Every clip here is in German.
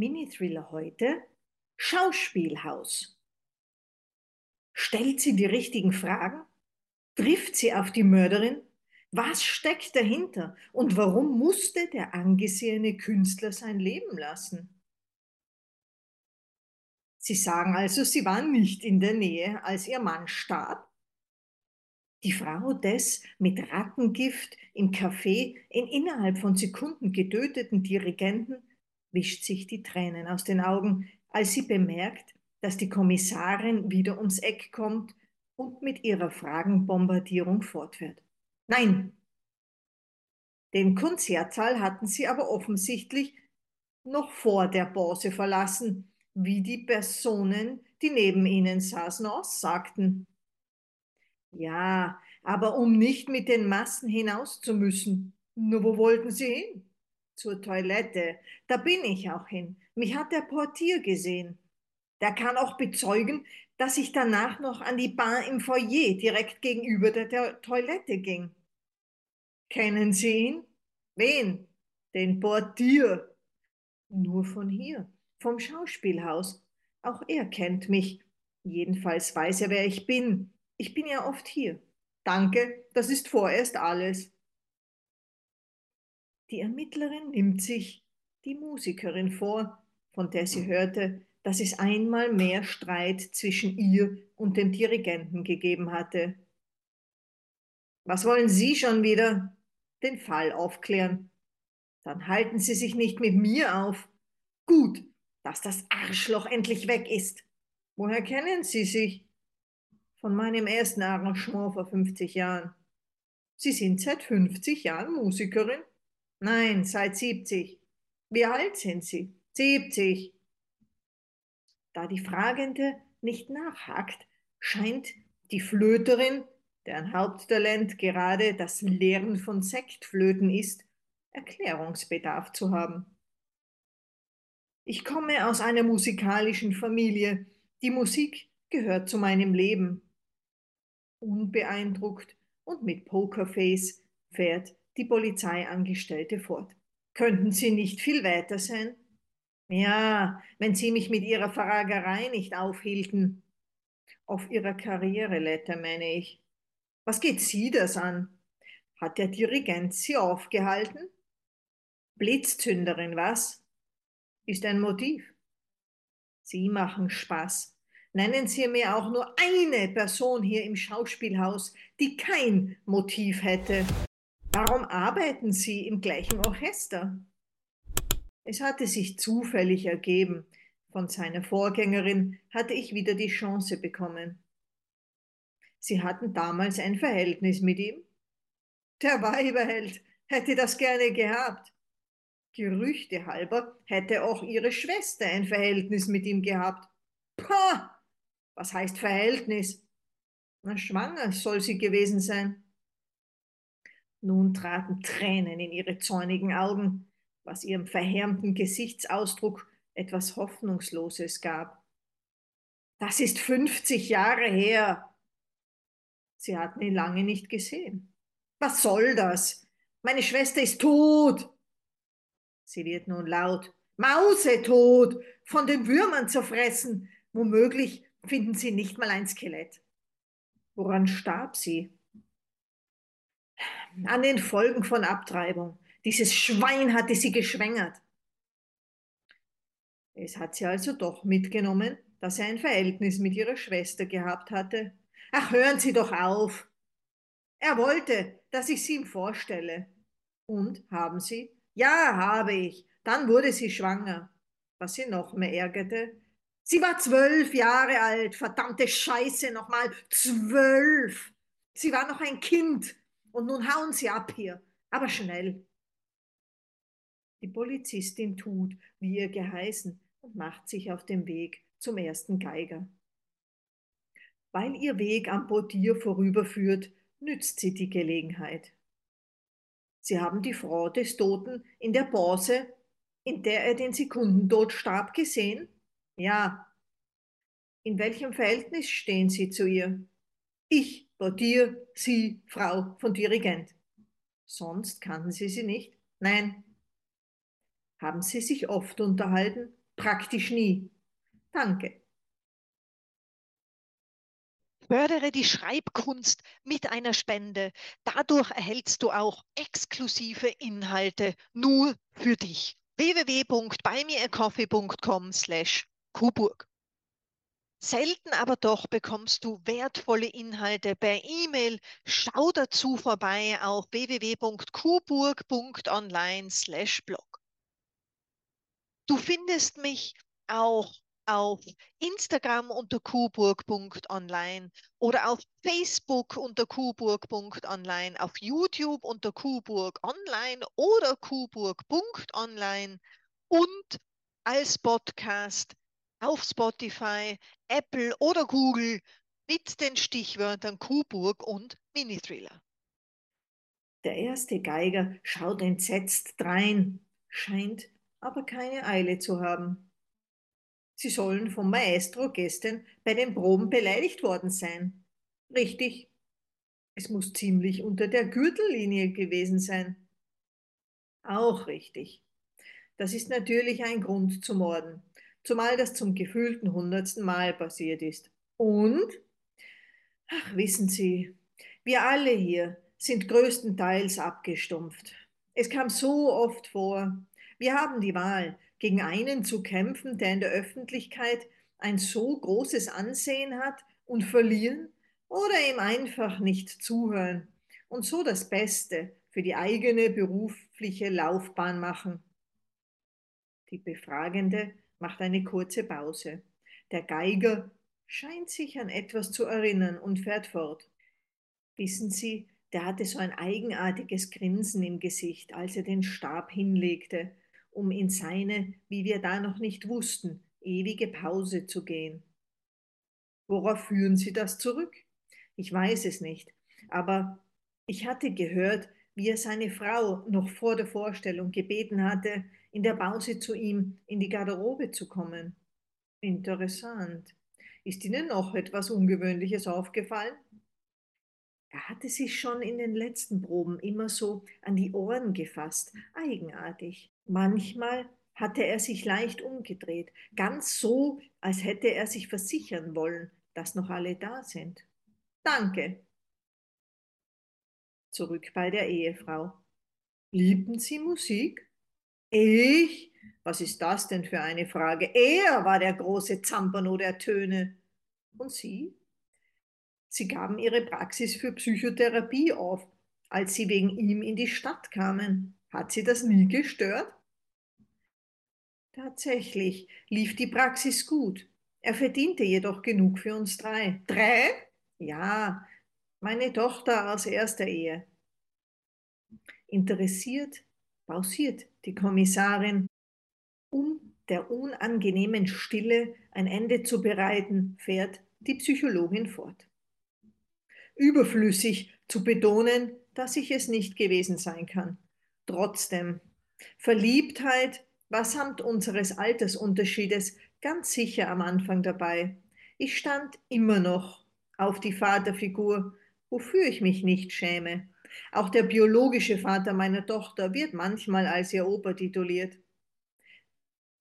Mini-Thriller heute Schauspielhaus. Stellt sie die richtigen Fragen? Trifft sie auf die Mörderin? Was steckt dahinter und warum musste der angesehene Künstler sein Leben lassen? Sie sagen also, sie war nicht in der Nähe, als ihr Mann starb? Die Frau des mit Rattengift im Café in innerhalb von Sekunden getöteten Dirigenten wischt sich die Tränen aus den Augen, als sie bemerkt, dass die Kommissarin wieder ums Eck kommt und mit ihrer Fragenbombardierung fortfährt. Nein! Den Konzertsaal hatten sie aber offensichtlich noch vor der Pause verlassen, wie die Personen, die neben ihnen saßen, aussagten. Ja, aber um nicht mit den Massen hinaus zu müssen. Nur wo wollten sie hin? Zur Toilette. Da bin ich auch hin. Mich hat der Portier gesehen. Der kann auch bezeugen, dass ich danach noch an die Bar im Foyer direkt gegenüber der, Toilette ging. Kennen Sie ihn? Wen? Den Portier. Nur von hier, vom Schauspielhaus. Auch er kennt mich. Jedenfalls weiß er, wer ich bin. Ich bin ja oft hier. Danke, das ist vorerst alles. Die Ermittlerin nimmt sich die Musikerin vor, von der sie hörte, dass es einmal mehr Streit zwischen ihr und dem Dirigenten gegeben hatte. Was wollen Sie schon wieder? Den Fall aufklären. Dann halten Sie sich nicht mit mir auf. Gut, dass das Arschloch endlich weg ist. Woher kennen Sie sich? Von meinem ersten Arrangement vor 50 Jahren. Sie sind seit 50 Jahren Musikerin? Nein, seit 70. Wie alt sind Sie? 70. Da die Fragende nicht nachhakt, scheint die Flöterin, deren Haupttalent gerade das Lehren von Sektflöten ist, Erklärungsbedarf zu haben. Ich komme aus einer musikalischen Familie. Die Musik gehört zu meinem Leben. Unbeeindruckt und mit Pokerface fährt die Polizeiangestellte fort. Könnten Sie nicht viel weiter sein? Ja, wenn Sie mich mit Ihrer Fragerei nicht aufhielten. Auf Ihrer Karriereleiter, meine ich. Was geht Sie das an? Hat der Dirigent Sie aufgehalten? Blitzzünderin, was? Ist ein Motiv. Sie machen Spaß. Nennen Sie mir auch nur eine Person hier im Schauspielhaus, die kein Motiv hätte. Warum arbeiten Sie im gleichen Orchester? Es hatte sich zufällig ergeben. Von seiner Vorgängerin hatte ich wieder die Chance bekommen. Sie hatten damals ein Verhältnis mit ihm? Der Weiberheld hätte das gerne gehabt. Gerüchte halber hätte auch ihre Schwester ein Verhältnis mit ihm gehabt. Pah! Was heißt Verhältnis? Na, schwanger soll sie gewesen sein. Nun traten Tränen in ihre zornigen Augen, was ihrem verhärmten Gesichtsausdruck etwas Hoffnungsloses gab. Das ist 50 Jahre her. Sie hatten ihn lange nicht gesehen. Was soll das? Meine Schwester ist tot. Sie wird nun laut. Mausetot, von den Würmern zerfressen. Womöglich finden Sie nicht mal ein Skelett. Woran starb sie? An den Folgen von Abtreibung. Dieses Schwein hatte sie geschwängert. Es hat sie also doch mitgenommen, dass er ein Verhältnis mit ihrer Schwester gehabt hatte. Ach, hören Sie doch auf. Er wollte, dass ich sie ihm vorstelle. Und haben Sie? Ja, habe ich. Dann wurde sie schwanger. Was sie noch mehr ärgerte. Sie war zwölf Jahre alt. Verdammte Scheiße nochmal. Zwölf. Sie war noch ein Kind. Und nun hauen Sie ab hier, aber schnell. Die Polizistin tut, wie ihr geheißen, und macht sich auf den Weg zum ersten Geiger. Weil ihr Weg am Portier vorüberführt, nützt sie die Gelegenheit. Sie haben die Frau des Toten in der Pause, in der er den Sekundentod starb, gesehen? Ja. In welchem Verhältnis stehen Sie zu ihr? Ich Portier, Sie, Frau von Dirigent. Sonst kannten Sie sie nicht? Nein. Haben Sie sich oft unterhalten? Praktisch nie. Danke. Fördere die Schreibkunst mit einer Spende. Dadurch erhältst du auch exklusive Inhalte nur für dich. www.buymeacoffee.com slash Kuburg. Selten aber doch bekommst du wertvolle Inhalte per E-Mail. Schau dazu vorbei auf www.kuburg.online/blog. Du findest mich auch auf Instagram unter kuburg.online oder auf Facebook unter kuburg.online, auf YouTube unter kuburg online oder kuburg.online und als Podcast auf Spotify, Apple oder Google mit den Stichwörtern Kuburg und Mini-Thriller. Der erste Geiger schaut entsetzt drein, scheint aber keine Eile zu haben. Sie sollen vom Maestro gestern bei den Proben beleidigt worden sein. Richtig, es muss ziemlich unter der Gürtellinie gewesen sein. Auch richtig. Das ist natürlich ein Grund zu morden zumal das zum gefühlten hundertsten Mal passiert ist. Und, ach, wissen Sie, wir alle hier sind größtenteils abgestumpft. Es kam so oft vor. Wir haben die Wahl, gegen einen zu kämpfen, der in der Öffentlichkeit ein so großes Ansehen hat und verlieren oder ihm einfach nicht zuhören und so das Beste für die eigene berufliche Laufbahn machen. Die Befragende macht eine kurze Pause. Der Geiger scheint sich an etwas zu erinnern und fährt fort. Wissen Sie, der hatte so ein eigenartiges Grinsen im Gesicht, als er den Stab hinlegte, um in seine, wie wir da noch nicht wussten, ewige Pause zu gehen. Worauf führen Sie das zurück? Ich weiß es nicht, aber ich hatte gehört, wie er seine Frau noch vor der Vorstellung gebeten hatte, in der Pause zu ihm in die Garderobe zu kommen. Interessant. Ist Ihnen noch etwas Ungewöhnliches aufgefallen? Er hatte sich schon in den letzten Proben immer so an die Ohren gefasst, eigenartig. Manchmal hatte er sich leicht umgedreht, ganz so, als hätte er sich versichern wollen, dass noch alle da sind. Danke. Zurück bei der Ehefrau. Liebten Sie Musik? Ich? Was ist das denn für eine Frage? Er war der große Zampano der Töne. Und Sie? Sie gaben Ihre Praxis für Psychotherapie auf, als Sie wegen ihm in die Stadt kamen. Hat Sie das nie gestört? Tatsächlich lief die Praxis gut. Er verdiente jedoch genug für uns drei. Drei? Ja, meine Tochter aus erster Ehe. Interessiert pausiert die Kommissarin, um der unangenehmen Stille ein Ende zu bereiten, fährt die Psychologin fort. Überflüssig zu betonen, dass ich es nicht gewesen sein kann. Trotzdem, Verliebtheit war samt unseres Altersunterschiedes ganz sicher am Anfang dabei. Ich stand immer noch auf die Vaterfigur, wofür ich mich nicht schäme. Auch der biologische Vater meiner Tochter wird manchmal als ihr Opa tituliert.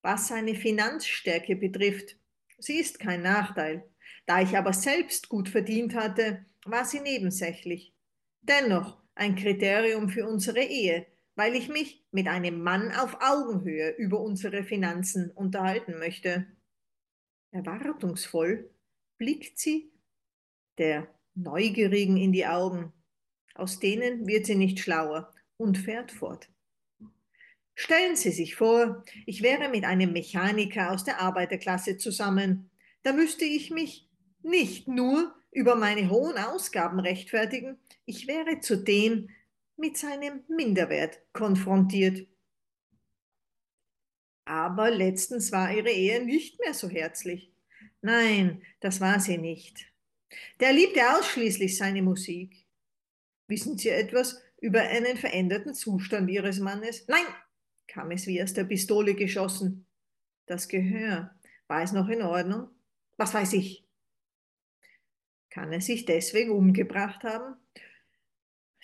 Was seine Finanzstärke betrifft, sie ist kein Nachteil. Da ich aber selbst gut verdient hatte, war sie nebensächlich. Dennoch ein Kriterium für unsere Ehe, weil ich mich mit einem Mann auf Augenhöhe über unsere Finanzen unterhalten möchte. Erwartungsvoll blickt sie der Neugierigen in die Augen aus denen wird sie nicht schlauer und fährt fort. Stellen Sie sich vor, ich wäre mit einem Mechaniker aus der Arbeiterklasse zusammen. Da müsste ich mich nicht nur über meine hohen Ausgaben rechtfertigen, ich wäre zudem mit seinem Minderwert konfrontiert. Aber letztens war ihre Ehe nicht mehr so herzlich. Nein, das war sie nicht. Der liebte ausschließlich seine Musik. Wissen Sie etwas über einen veränderten Zustand Ihres Mannes? Nein, kam es wie aus der Pistole geschossen. Das Gehör, war es noch in Ordnung? Was weiß ich? Kann er sich deswegen umgebracht haben?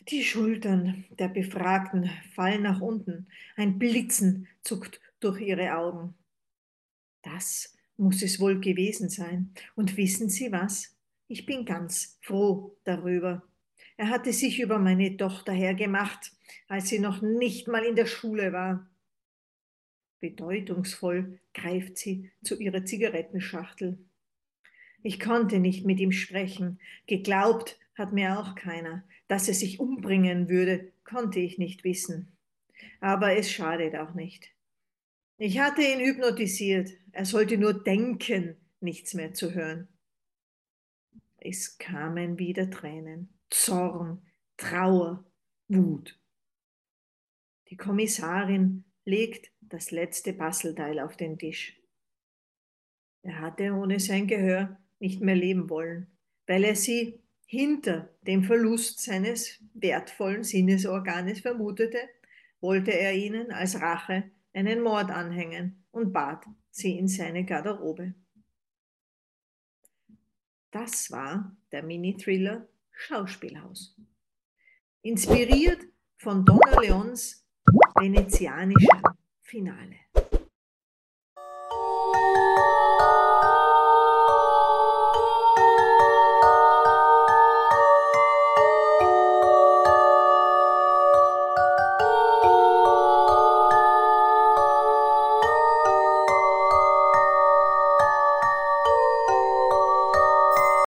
Die Schultern der Befragten fallen nach unten. Ein Blitzen zuckt durch ihre Augen. Das muss es wohl gewesen sein. Und wissen Sie was? Ich bin ganz froh darüber. Er hatte sich über meine Tochter hergemacht, als sie noch nicht mal in der Schule war. Bedeutungsvoll greift sie zu ihrer Zigarettenschachtel. Ich konnte nicht mit ihm sprechen. Geglaubt hat mir auch keiner. Dass er sich umbringen würde, konnte ich nicht wissen. Aber es schadet auch nicht. Ich hatte ihn hypnotisiert. Er sollte nur denken, nichts mehr zu hören. Es kamen wieder Tränen, Zorn, Trauer, Wut. Die Kommissarin legt das letzte Bastelteil auf den Tisch. Er hatte ohne sein Gehör nicht mehr leben wollen, weil er sie hinter dem Verlust seines wertvollen Sinnesorganes vermutete, wollte er ihnen als Rache einen Mord anhängen und bat sie in seine Garderobe. Das war der Mini-Thriller Schauspielhaus. Inspiriert von Donna Leons venezianischem Finale.